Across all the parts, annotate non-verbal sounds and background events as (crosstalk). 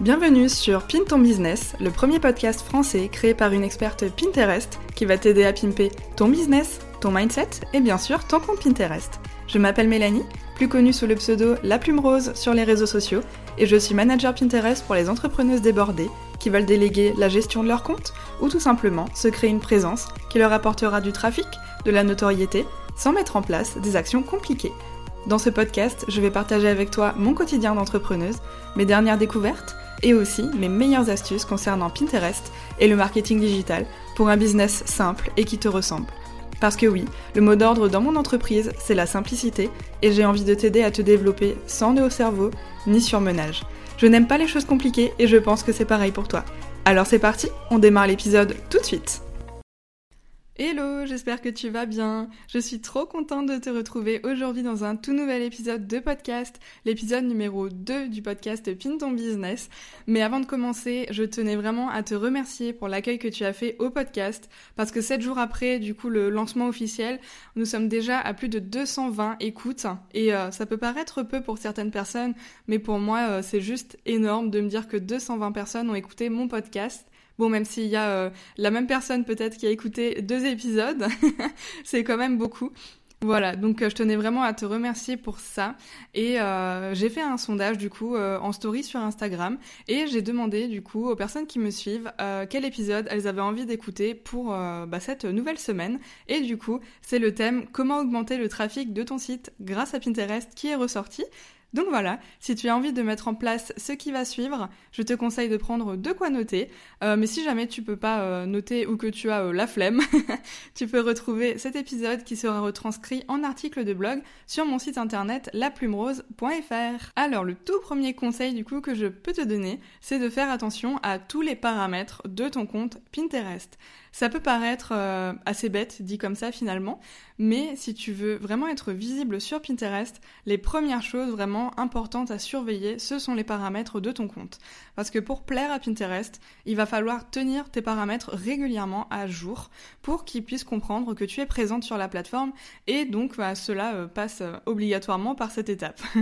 Bienvenue sur Pin ton business, le premier podcast français créé par une experte Pinterest qui va t'aider à pimper ton business, ton mindset et bien sûr ton compte Pinterest. Je m'appelle Mélanie, plus connue sous le pseudo La Plume Rose sur les réseaux sociaux, et je suis manager Pinterest pour les entrepreneuses débordées qui veulent déléguer la gestion de leur compte ou tout simplement se créer une présence qui leur apportera du trafic, de la notoriété, sans mettre en place des actions compliquées. Dans ce podcast, je vais partager avec toi mon quotidien d'entrepreneuse, mes dernières découvertes, et aussi mes meilleures astuces concernant Pinterest et le marketing digital pour un business simple et qui te ressemble. Parce que oui, le mot d'ordre dans mon entreprise, c'est la simplicité et j'ai envie de t'aider à te développer sans nœud au cerveau ni surmenage. Je n'aime pas les choses compliquées et je pense que c'est pareil pour toi. Alors c'est parti, on démarre l'épisode tout de suite. Hello, j'espère que tu vas bien. Je suis trop contente de te retrouver aujourd'hui dans un tout nouvel épisode de podcast, l'épisode numéro 2 du podcast Pin ton business. Mais avant de commencer, je tenais vraiment à te remercier pour l'accueil que tu as fait au podcast parce que 7 jours après du coup le lancement officiel, nous sommes déjà à plus de 220 écoutes et euh, ça peut paraître peu pour certaines personnes, mais pour moi euh, c'est juste énorme de me dire que 220 personnes ont écouté mon podcast. Bon, même s'il y a euh, la même personne peut-être qui a écouté deux épisodes, (laughs) c'est quand même beaucoup. Voilà, donc euh, je tenais vraiment à te remercier pour ça. Et euh, j'ai fait un sondage du coup en story sur Instagram et j'ai demandé du coup aux personnes qui me suivent quel épisode elles avaient envie d'écouter pour bah, cette nouvelle semaine. Et du coup, c'est le thème comment augmenter le trafic de ton site grâce à Pinterest qui est ressorti. Donc voilà, si tu as envie de mettre en place ce qui va suivre, je te conseille de prendre de quoi noter. Euh, mais si jamais tu peux pas euh, noter ou que tu as euh, la flemme, (laughs) tu peux retrouver cet épisode qui sera retranscrit en article de blog sur mon site internet laplumerose.fr. Alors le tout premier conseil du coup que je peux te donner, c'est de faire attention à tous les paramètres de ton compte Pinterest. Ça peut paraître assez bête dit comme ça finalement, mais si tu veux vraiment être visible sur Pinterest, les premières choses vraiment importantes à surveiller, ce sont les paramètres de ton compte. Parce que pour plaire à Pinterest, il va falloir tenir tes paramètres régulièrement à jour pour qu'ils puissent comprendre que tu es présente sur la plateforme et donc bah, cela euh, passe euh, obligatoirement par cette étape. (laughs)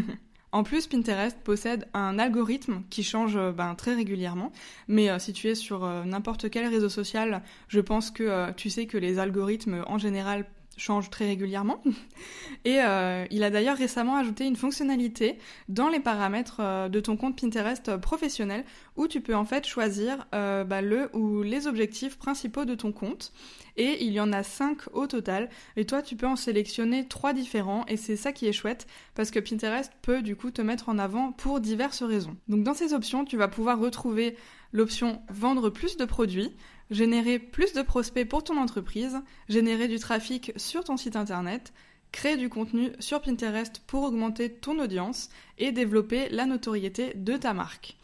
En plus, Pinterest possède un algorithme qui change euh, ben, très régulièrement. Mais si tu es sur n'importe quel réseau social, je pense que tu sais que les algorithmes en général change très régulièrement. (laughs) Et euh, il a d'ailleurs récemment ajouté une fonctionnalité dans les paramètres euh, de ton compte Pinterest professionnel où tu peux en fait choisir euh, bah, le ou les objectifs principaux de ton compte. Et il y en a cinq au total. Et toi, tu peux en sélectionner trois différents. Et c'est ça qui est chouette parce que Pinterest peut du coup te mettre en avant pour diverses raisons. Donc dans ces options, tu vas pouvoir retrouver l'option vendre plus de produits, générer plus de prospects pour ton entreprise, générer du trafic sur ton site internet, créer du contenu sur Pinterest pour augmenter ton audience et développer la notoriété de ta marque.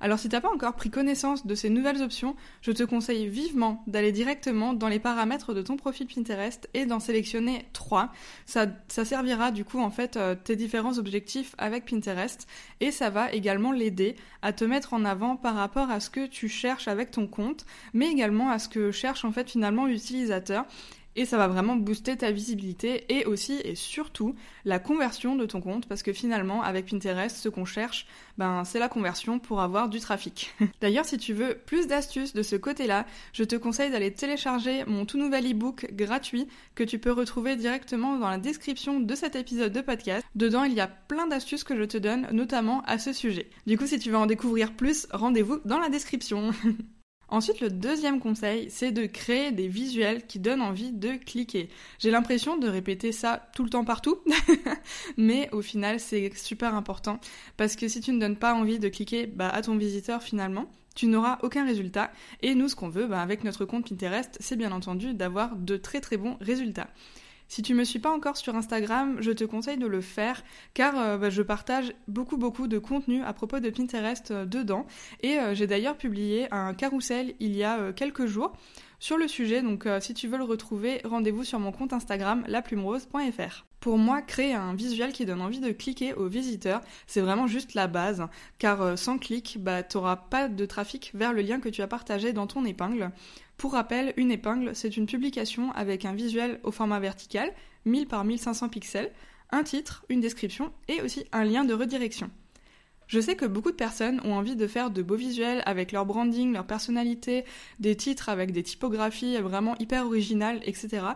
Alors si t'as pas encore pris connaissance de ces nouvelles options, je te conseille vivement d'aller directement dans les paramètres de ton profil Pinterest et d'en sélectionner trois. Ça, ça servira du coup en fait euh, tes différents objectifs avec Pinterest et ça va également l'aider à te mettre en avant par rapport à ce que tu cherches avec ton compte, mais également à ce que cherche en fait finalement l'utilisateur et ça va vraiment booster ta visibilité et aussi et surtout la conversion de ton compte parce que finalement avec Pinterest ce qu'on cherche ben c'est la conversion pour avoir du trafic. (laughs) D'ailleurs si tu veux plus d'astuces de ce côté-là, je te conseille d'aller télécharger mon tout nouvel ebook gratuit que tu peux retrouver directement dans la description de cet épisode de podcast. Dedans il y a plein d'astuces que je te donne notamment à ce sujet. Du coup si tu veux en découvrir plus, rendez-vous dans la description. (laughs) Ensuite, le deuxième conseil, c'est de créer des visuels qui donnent envie de cliquer. J'ai l'impression de répéter ça tout le temps partout, (laughs) mais au final, c'est super important parce que si tu ne donnes pas envie de cliquer bah, à ton visiteur finalement, tu n'auras aucun résultat. Et nous, ce qu'on veut bah, avec notre compte Pinterest, c'est bien entendu d'avoir de très très bons résultats. Si tu me suis pas encore sur Instagram, je te conseille de le faire car euh, bah, je partage beaucoup beaucoup de contenu à propos de Pinterest euh, dedans et euh, j'ai d'ailleurs publié un carrousel il y a quelques jours sur le sujet donc si tu veux le retrouver, rendez-vous sur mon compte Instagram laplumerose.fr. Pour moi, créer un visuel qui donne envie de cliquer aux visiteurs, c'est vraiment juste la base, car sans clic, bah, tu n'auras pas de trafic vers le lien que tu as partagé dans ton épingle. Pour rappel, une épingle, c'est une publication avec un visuel au format vertical, 1000 par 1500 pixels, un titre, une description et aussi un lien de redirection. Je sais que beaucoup de personnes ont envie de faire de beaux visuels avec leur branding, leur personnalité, des titres avec des typographies vraiment hyper originales, etc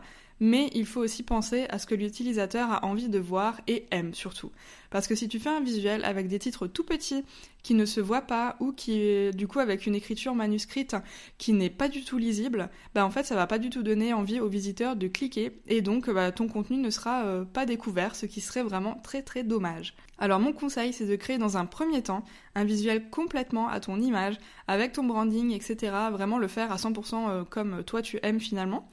mais il faut aussi penser à ce que l'utilisateur a envie de voir et aime surtout. Parce que si tu fais un visuel avec des titres tout petits qui ne se voient pas ou qui du coup avec une écriture manuscrite qui n'est pas du tout lisible, bah en fait ça va pas du tout donner envie aux visiteurs de cliquer et donc bah, ton contenu ne sera euh, pas découvert, ce qui serait vraiment très très dommage. Alors mon conseil c'est de créer dans un premier temps un visuel complètement à ton image, avec ton branding, etc. Vraiment le faire à 100% euh, comme toi tu aimes finalement.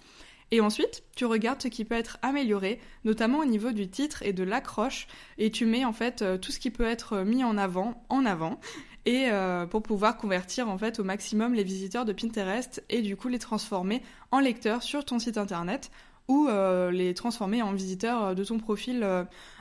Et ensuite, tu regardes ce qui peut être amélioré, notamment au niveau du titre et de l'accroche, et tu mets en fait euh, tout ce qui peut être mis en avant en avant, et euh, pour pouvoir convertir en fait au maximum les visiteurs de Pinterest et du coup les transformer en lecteurs sur ton site internet ou euh, les transformer en visiteurs de ton profil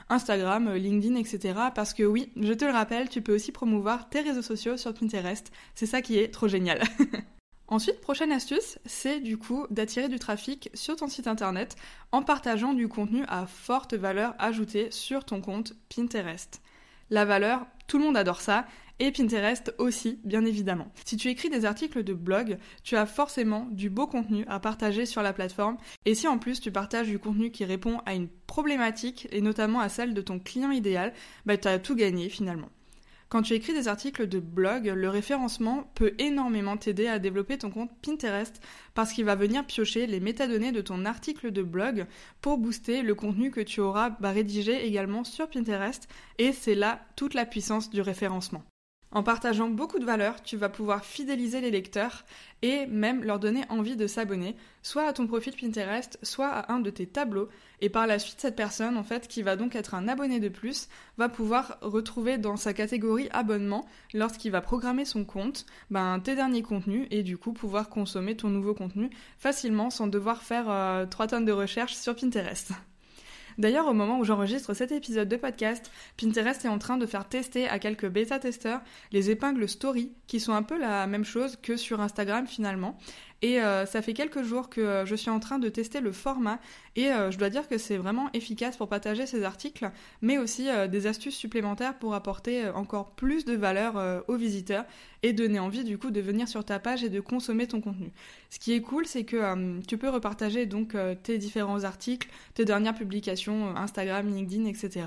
Instagram, LinkedIn, etc. Parce que oui, je te le rappelle, tu peux aussi promouvoir tes réseaux sociaux sur Pinterest. C'est ça qui est trop génial. (laughs) Ensuite, prochaine astuce, c'est du coup d'attirer du trafic sur ton site internet en partageant du contenu à forte valeur ajoutée sur ton compte Pinterest. La valeur, tout le monde adore ça, et Pinterest aussi, bien évidemment. Si tu écris des articles de blog, tu as forcément du beau contenu à partager sur la plateforme, et si en plus tu partages du contenu qui répond à une problématique, et notamment à celle de ton client idéal, bah tu as tout gagné finalement. Quand tu écris des articles de blog, le référencement peut énormément t'aider à développer ton compte Pinterest parce qu'il va venir piocher les métadonnées de ton article de blog pour booster le contenu que tu auras rédigé également sur Pinterest et c'est là toute la puissance du référencement. En partageant beaucoup de valeur, tu vas pouvoir fidéliser les lecteurs et même leur donner envie de s'abonner, soit à ton profil Pinterest, soit à un de tes tableaux. Et par la suite, cette personne, en fait, qui va donc être un abonné de plus, va pouvoir retrouver dans sa catégorie abonnement, lorsqu'il va programmer son compte, ben, tes derniers contenus et du coup pouvoir consommer ton nouveau contenu facilement sans devoir faire euh, 3 tonnes de recherche sur Pinterest. D'ailleurs, au moment où j'enregistre cet épisode de podcast, Pinterest est en train de faire tester à quelques bêta-testeurs les épingles story, qui sont un peu la même chose que sur Instagram finalement. Et euh, ça fait quelques jours que euh, je suis en train de tester le format et euh, je dois dire que c'est vraiment efficace pour partager ces articles, mais aussi des astuces supplémentaires pour apporter encore plus de valeur aux visiteurs et donner envie du coup de venir sur ta page et de consommer ton contenu. Ce qui est cool, c'est que tu peux repartager donc tes différents articles, tes dernières publications Instagram, LinkedIn, etc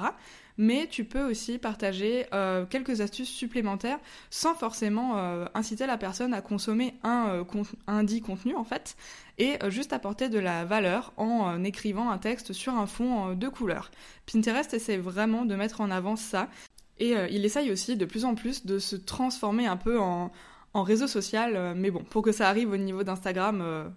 mais tu peux aussi partager euh, quelques astuces supplémentaires sans forcément euh, inciter la personne à consommer un, euh, un dit contenu en fait, et juste apporter de la valeur en écrivant un texte sur un fond de couleur. Pinterest essaie vraiment de mettre en avant ça, et il essaye aussi de plus en plus de se transformer un peu en, en réseau social, mais bon, pour que ça arrive au niveau d'Instagram,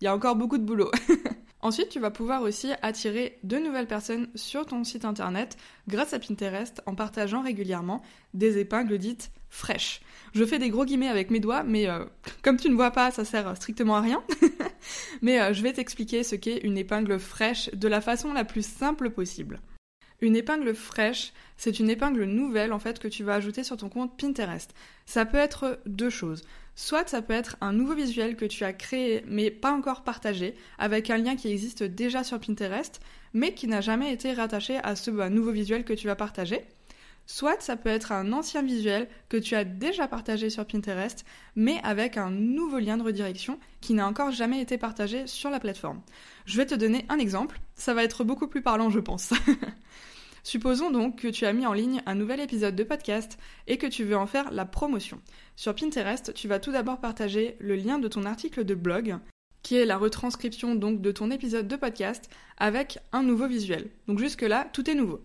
il y a encore beaucoup de boulot. (laughs) Ensuite, tu vas pouvoir aussi attirer de nouvelles personnes sur ton site internet grâce à Pinterest en partageant régulièrement des épingles dites fraîches. Je fais des gros guillemets avec mes doigts, mais euh, (laughs) comme tu ne vois pas, ça sert strictement à rien. (laughs) mais euh, je vais t'expliquer ce qu'est une épingle fraîche de la façon la plus simple possible. Une épingle fraîche, c'est une épingle nouvelle en fait que tu vas ajouter sur ton compte Pinterest. Ça peut être deux choses. Soit ça peut être un nouveau visuel que tu as créé mais pas encore partagé avec un lien qui existe déjà sur Pinterest mais qui n'a jamais été rattaché à ce bah, nouveau visuel que tu vas partager. Soit ça peut être un ancien visuel que tu as déjà partagé sur Pinterest, mais avec un nouveau lien de redirection qui n'a encore jamais été partagé sur la plateforme. Je vais te donner un exemple, ça va être beaucoup plus parlant je pense. (laughs) Supposons donc que tu as mis en ligne un nouvel épisode de podcast et que tu veux en faire la promotion. Sur Pinterest, tu vas tout d'abord partager le lien de ton article de blog, qui est la retranscription donc de ton épisode de podcast avec un nouveau visuel. Donc jusque là, tout est nouveau.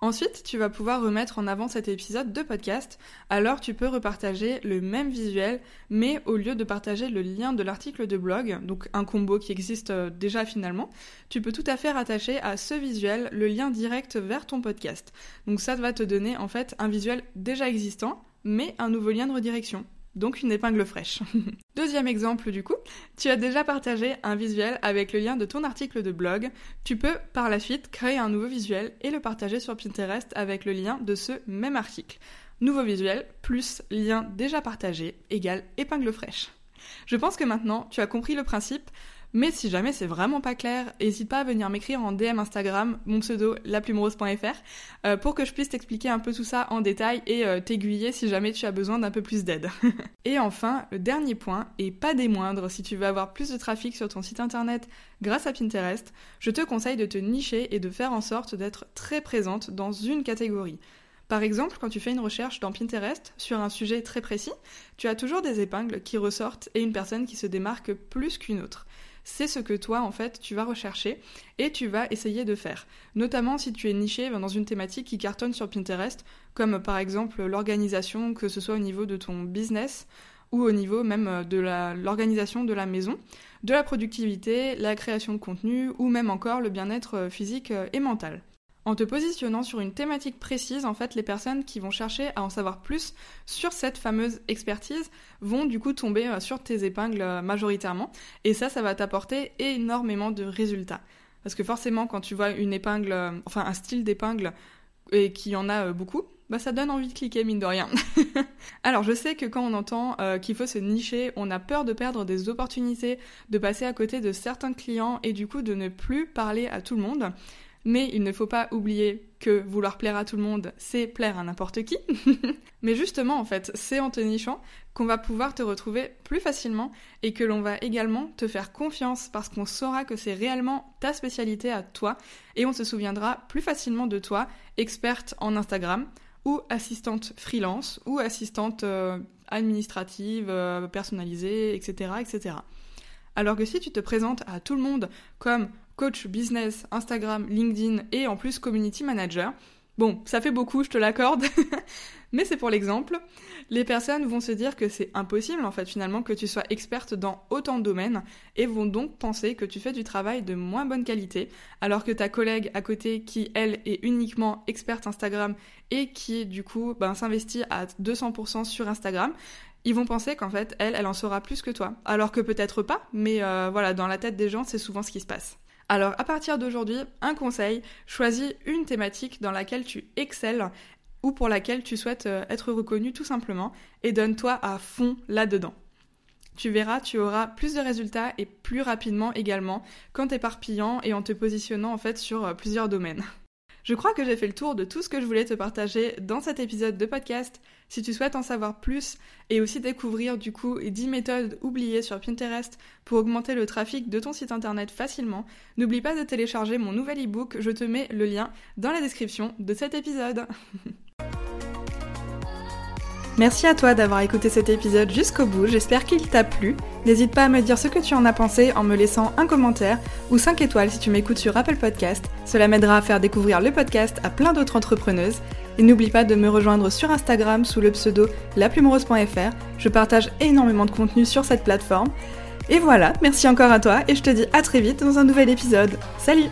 Ensuite, tu vas pouvoir remettre en avant cet épisode de podcast, alors tu peux repartager le même visuel, mais au lieu de partager le lien de l'article de blog, donc un combo qui existe euh, déjà finalement, tu peux tout à fait rattacher à ce visuel le lien direct vers ton podcast. Donc ça va te donner en fait un visuel déjà existant, mais un nouveau lien de redirection donc une épingle fraîche. (laughs) Deuxième exemple du coup, tu as déjà partagé un visuel avec le lien de ton article de blog. Tu peux par la suite créer un nouveau visuel et le partager sur Pinterest avec le lien de ce même article. Nouveau visuel plus lien déjà partagé égale épingle fraîche. Je pense que maintenant tu as compris le principe. Mais si jamais c'est vraiment pas clair, n'hésite pas à venir m'écrire en DM Instagram, mon pseudo laplumerose.fr, euh, pour que je puisse t'expliquer un peu tout ça en détail et euh, t'aiguiller si jamais tu as besoin d'un peu plus d'aide. (laughs) et enfin, le dernier point, et pas des moindres, si tu veux avoir plus de trafic sur ton site internet grâce à Pinterest, je te conseille de te nicher et de faire en sorte d'être très présente dans une catégorie. Par exemple, quand tu fais une recherche dans Pinterest sur un sujet très précis, tu as toujours des épingles qui ressortent et une personne qui se démarque plus qu'une autre. C'est ce que toi, en fait, tu vas rechercher et tu vas essayer de faire. Notamment si tu es niché dans une thématique qui cartonne sur Pinterest, comme par exemple l'organisation, que ce soit au niveau de ton business ou au niveau même de l'organisation de la maison, de la productivité, la création de contenu ou même encore le bien-être physique et mental. En te positionnant sur une thématique précise, en fait, les personnes qui vont chercher à en savoir plus sur cette fameuse expertise vont du coup tomber euh, sur tes épingles euh, majoritairement. Et ça, ça va t'apporter énormément de résultats. Parce que forcément, quand tu vois une épingle, euh, enfin un style d'épingle, et qu'il y en a beaucoup, bah ça donne envie de cliquer mine de rien. (laughs) Alors je sais que quand on entend qu'il faut se nicher, on a peur de perdre des opportunités, de passer à côté de certains clients et du coup de ne plus parler à tout le monde. Mais il ne faut pas oublier que vouloir plaire à tout le monde, c'est plaire à n'importe qui. (laughs) Mais justement, en fait, c'est en te nichant qu'on va pouvoir te retrouver plus facilement et que l'on va également te faire confiance parce qu'on saura que c'est réellement ta spécialité à toi et on se souviendra plus facilement de toi, experte en Instagram ou assistante freelance ou assistante euh, administrative, euh, personnalisée, etc., etc. Alors que si tu te présentes à tout le monde comme coach business, Instagram, LinkedIn et en plus community manager. Bon, ça fait beaucoup, je te l'accorde, (laughs) mais c'est pour l'exemple. Les personnes vont se dire que c'est impossible en fait finalement que tu sois experte dans autant de domaines et vont donc penser que tu fais du travail de moins bonne qualité alors que ta collègue à côté qui elle est uniquement experte Instagram et qui du coup ben, s'investit à 200% sur Instagram, ils vont penser qu'en fait elle, elle en saura plus que toi. Alors que peut-être pas, mais euh, voilà, dans la tête des gens c'est souvent ce qui se passe. Alors à partir d'aujourd'hui, un conseil, choisis une thématique dans laquelle tu excelles ou pour laquelle tu souhaites euh, être reconnu tout simplement et donne-toi à fond là-dedans. Tu verras, tu auras plus de résultats et plus rapidement également qu'en t'éparpillant et en te positionnant en fait sur euh, plusieurs domaines. Je crois que j'ai fait le tour de tout ce que je voulais te partager dans cet épisode de podcast. Si tu souhaites en savoir plus et aussi découvrir du coup 10 méthodes oubliées sur Pinterest pour augmenter le trafic de ton site internet facilement, n'oublie pas de télécharger mon nouvel ebook, je te mets le lien dans la description de cet épisode. (laughs) Merci à toi d'avoir écouté cet épisode jusqu'au bout, j'espère qu'il t'a plu. N'hésite pas à me dire ce que tu en as pensé en me laissant un commentaire ou 5 étoiles si tu m'écoutes sur Apple Podcast. Cela m'aidera à faire découvrir le podcast à plein d'autres entrepreneuses. Et n'oublie pas de me rejoindre sur Instagram sous le pseudo laplumerose.fr. Je partage énormément de contenu sur cette plateforme. Et voilà, merci encore à toi et je te dis à très vite dans un nouvel épisode. Salut